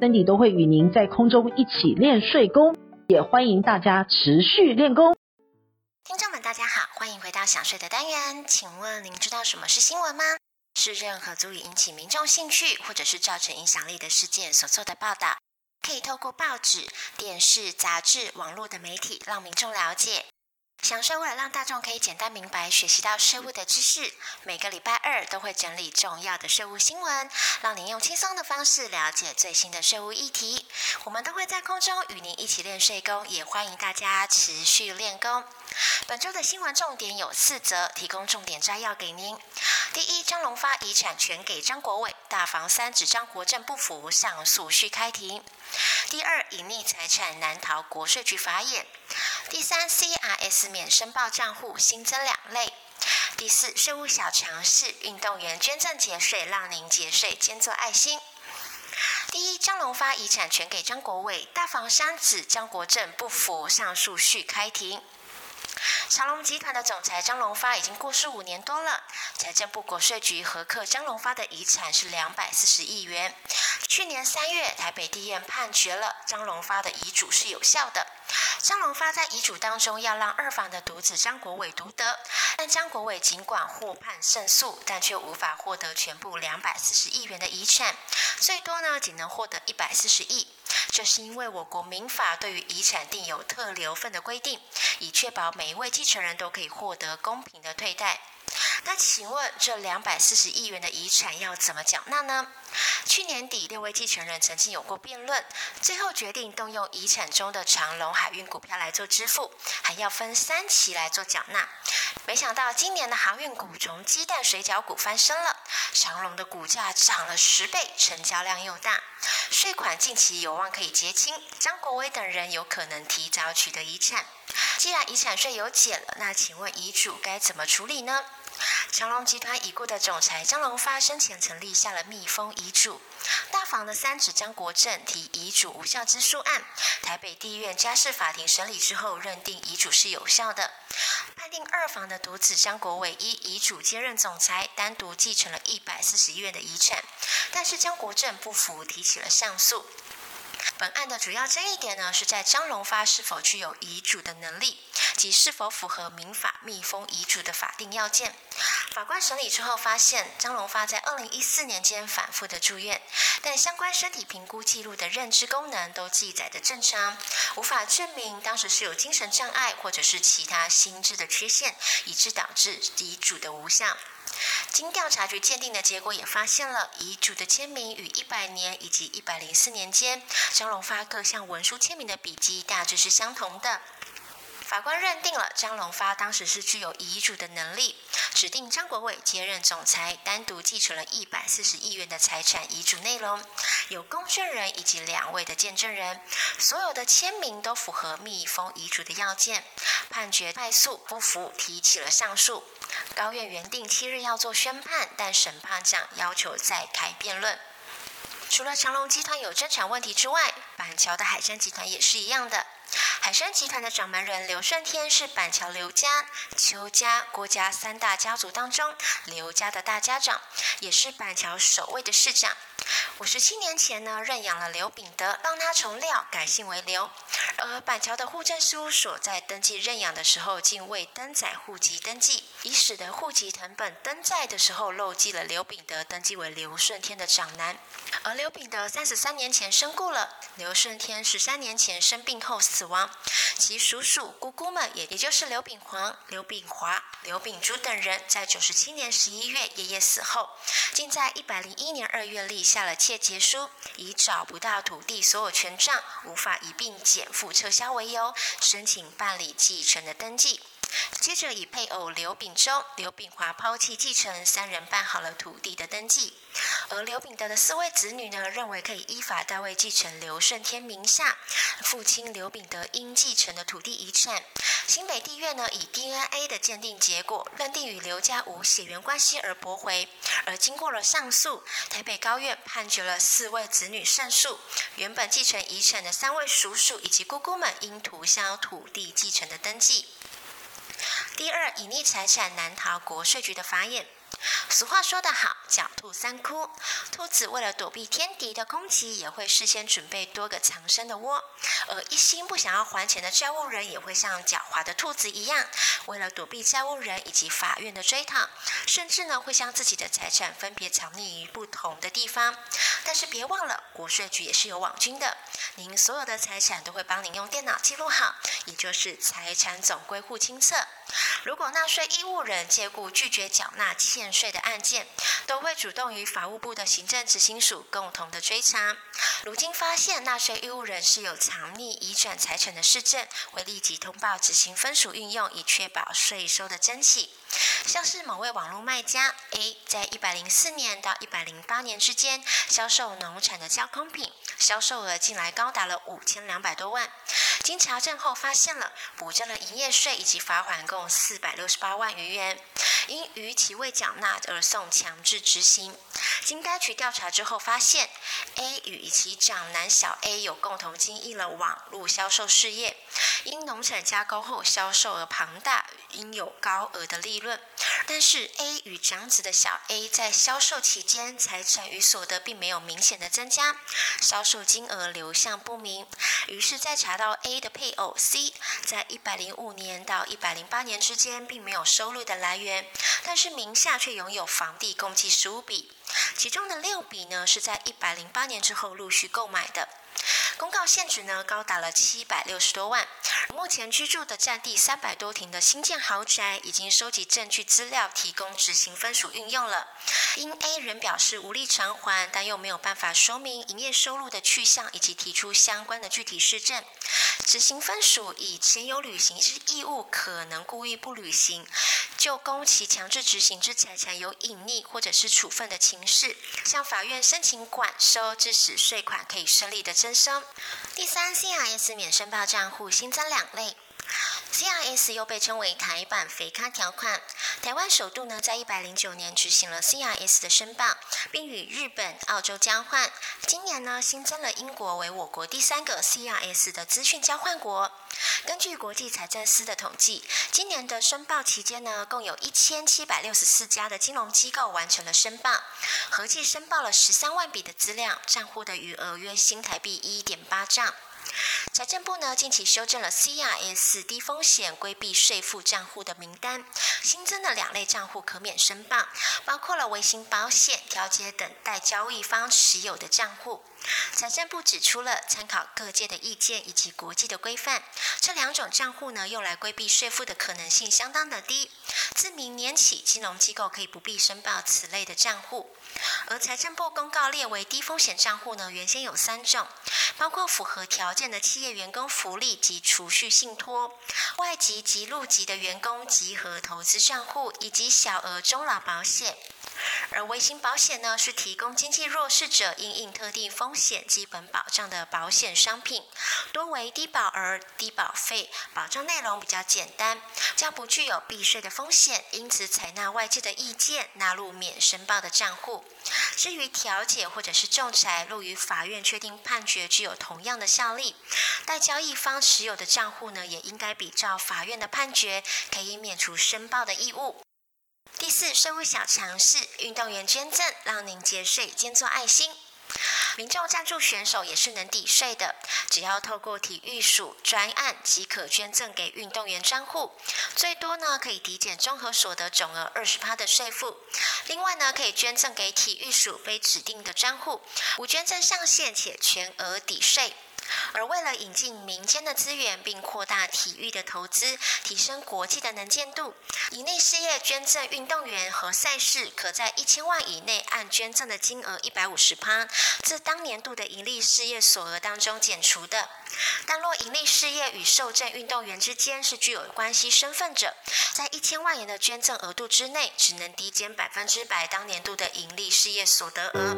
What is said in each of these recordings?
森迪都会与您在空中一起练睡功，也欢迎大家持续练功。听众们，大家好，欢迎回到想睡的单元。请问您知道什么是新闻吗？是任何足以引起民众兴趣或者是造成影响力的事件所做的报道，可以透过报纸、电视、杂志、网络的媒体让民众了解。想税为了让大众可以简单明白学习到税务的知识，每个礼拜二都会整理重要的税务新闻，让您用轻松的方式了解最新的税务议题。我们都会在空中与您一起练税功，也欢迎大家持续练功。本周的新闻重点有四则，提供重点摘要给您。第一，张荣发遗产全给张国伟，大房三子张国正不服，上诉续开庭。第二，隐匿财产难逃国税局法眼。第三，CRS 免申报账户新增两类。第四，税务小常识，运动员捐赠节税，让您节税兼做爱心。第一，张荣发遗产全给张国伟，大房三子张国正不服，上诉续开庭。长隆集团的总裁张荣发已经过世五年多了，财政部国税局核课张荣发的遗产是两百四十亿元。去年三月，台北地院判决了张荣发的遗嘱是有效的。张荣发在遗嘱当中要让二房的独子张国伟独得，但张国伟尽管获判胜诉，但却无法获得全部两百四十亿元的遗产，最多呢仅能获得一百四十亿。这是因为我国民法对于遗产定有特留份的规定，以确保每一位继承人都可以获得公平的对待。那请问这两百四十亿元的遗产要怎么缴纳呢？去年底，六位继承人曾经有过辩论，最后决定动用遗产中的长隆海运股票来做支付，还要分三期来做缴纳。没想到今年的航运股从鸡蛋水饺股翻身了，长隆的股价涨了十倍，成交量又大，税款近期有望可以结清，张国伟等人有可能提早取得遗产。既然遗产税有减了，那请问遗嘱该怎么处理呢？长隆集团已故的总裁张荣发生前曾立下了密封遗嘱，大房的三子张国正提遗嘱无效之诉案，台北地院家事法庭审理之后认定遗嘱是有效的，判定二房的独子张国伟依遗嘱接任总裁，单独继承了一百四十亿元的遗产，但是张国正不服，提起了上诉。本案的主要争议点呢，是在张荣发是否具有遗嘱的能力，及是否符合民法密封遗嘱的法定要件。法官审理之后发现，张荣发在二零一四年间反复的住院，但相关身体评估记录的认知功能都记载的正常，无法证明当时是有精神障碍或者是其他心智的缺陷，以致导致遗嘱的无效。经调查局鉴定的结果也发现了遗嘱的签名与一百年以及一百零四年间张荣发各项文书签名的笔迹大致是相同的。法官认定了张荣发当时是具有遗嘱的能力，指定张国伟接任总裁，单独继承了一百四十亿元的财产。遗嘱内容有公证人以及两位的见证人，所有的签名都符合密封遗嘱的要件。判决败诉，不服提起了上诉。高院原定七日要做宣判，但审判长要求再开辩论。除了长荣集团有争产问题之外，板桥的海山集团也是一样的。海山集团的掌门人刘顺天是板桥刘家、邱家、郭家三大家族当中刘家的大家长，也是板桥首位的市长。五十七年前呢，认养了刘秉德，让他从廖改姓为刘。而板桥的户政事务所在登记认养的时候，竟未登载户籍登记，以使得户籍成本登载的时候漏记了刘秉德登记为刘顺天的长男。而刘秉德三十三年前身故了，刘顺天十三年前生病后死亡，其叔叔姑姑们也也就是刘秉煌、刘秉华、刘秉珠等人，在九十七年十一月爷爷死后，竟在一百零一年二月立下了切结书，以找不到土地所有权状，无法一并减负撤销为由，申请办理继承的登记。接着以配偶刘秉洲、刘秉华抛弃继承，三人办好了土地的登记。而刘秉德的四位子女呢，认为可以依法代位继承刘顺天名下父亲刘秉德应继承的土地遗产。新北地院呢，以 DNA 的鉴定结果认定与刘家无血缘关系而驳回。而经过了上诉，台北高院判决了四位子女胜诉，原本继承遗产的三位叔叔以及姑姑们应涂销土地继承的登记。第二，隐匿财产难逃国税局的法眼。俗话说得好，狡兔三窟。兔子为了躲避天敌的攻击，也会事先准备多个藏身的窝；而一心不想要还钱的债务人，也会像狡猾的兔子一样，为了躲避债务人以及法院的追讨，甚至呢会将自己的财产分别藏匿于不同的地方。但是别忘了，国税局也是有网军的，您所有的财产都会帮您用电脑记录好，也就是财产总归户清册。如果纳税义务人借故拒绝缴纳欠税的案件，都会主动与法务部的行政执行署共同的追查。如今发现纳税义务人是有藏匿移转财产的市政，会立即通报执行分署运用，以确保税收的征起。像是某位网络卖家 A，在一百零四年到一百零八年之间销售农产的加工品，销售额近来高达了五千两百多万。经查证后发现了补征了营业税以及罚款共四百六十八万余元，因逾期未缴纳而送强制执行。经该局调查之后发现，A 与其长男小 A 有共同经营了网络销售事业，因农产加工后销售额庞大，应有高额的利润。但是 A 与长子的小 A 在销售期间财产与所得并没有明显的增加，销售金额流向不明。于是，在查到 A 的配偶 C 在一百零五年到一百零八年之间并没有收入的来源，但是名下却拥有房地共计十五笔，其中的六笔呢是在一百零八年之后陆续购买的。公告现值呢高达了七百六十多万，目前居住的占地三百多坪的新建豪宅，已经收集证据资料提供执行分署运用了。因 A 人表示无力偿还，但又没有办法说明营业收入的去向以及提出相关的具体事证，执行分署以前有履行之义务，可能故意不履行，就供其强制执行之财产有隐匿或者是处分的情事，向法院申请管收，致使税款可以顺利的征收。第三，CRS 免申报账户新增两两类。CRS 又被称为台版肥咖条款。台湾首度呢，在一百零九年执行了 CRS 的申报，并与日本、澳洲交换。今年呢，新增了英国为我国第三个 CRS 的资讯交换国。根据国际财政司的统计，今年的申报期间呢，共有一千七百六十四家的金融机构完成了申报，合计申报了十三万笔的资料，账户的余额约新台币一点八兆。财政部呢，近期修正了 CRS 低风险规避税负账户的名单，新增了两类账户可免申报，包括了微型保险、调节等代交易方持有的账户。财政部指出了，参考各界的意见以及国际的规范，这两种账户呢，用来规避税负的可能性相当的低。自明年起，金融机构可以不必申报此类的账户。而财政部公告列为低风险账户呢，原先有三种，包括符合条件的企业员工福利及储蓄信托、外籍及入籍的员工集合投资账户，以及小额中老保险。而微型保险呢，是提供经济弱势者因应特定风险基本保障的保险商品，多为低保额、低保费，保障内容比较简单，较不具有避税的风险，因此采纳外界的意见，纳入免申报的账户。至于调解或者是仲裁，若与法院确定判决具有同样的效力，代交易方持有的账户呢，也应该比照法院的判决，可以免除申报的义务。第四，税务小常识，运动员捐赠让您节税兼做爱心。民众赞助选手也是能抵税的，只要透过体育署专案即可捐赠给运动员专户，最多呢可以抵减综合所得总额二十趴的税负。另外呢，可以捐赠给体育署非指定的专户，无捐赠上限且全额抵税。而为了引进民间的资源，并扩大体育的投资，提升国际的能见度，营利事业捐赠运动员和赛事可在一千万以内按捐赠的金额一百五十趴，自当年度的盈利事业所额当中减除的。但若营利事业与受赠运动员之间是具有关系身份者，在一千万元的捐赠额度之内，只能抵减百分之百当年度的盈利事业所得额。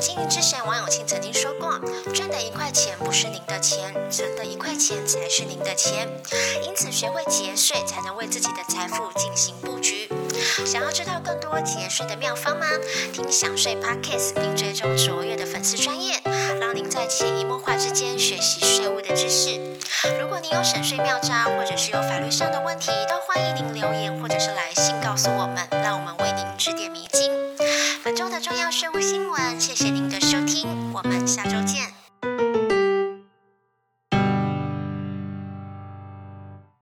经营之前王永庆曾经说过：“赚的一块钱不是您的钱，存的一块钱才是您的钱。”因此，学会节税才能为自己的财富进行布局。想要知道更多节税的妙方吗？听享税 Podcast 并追踪卓越的粉丝专业，让您在潜移默化之间学习税务的知识。如果您有省税妙招，或者是有法律上的问题，都欢迎您留言或者是来信告诉我们，让我们为您指点迷津。本周的重要税务新闻，谢谢您的。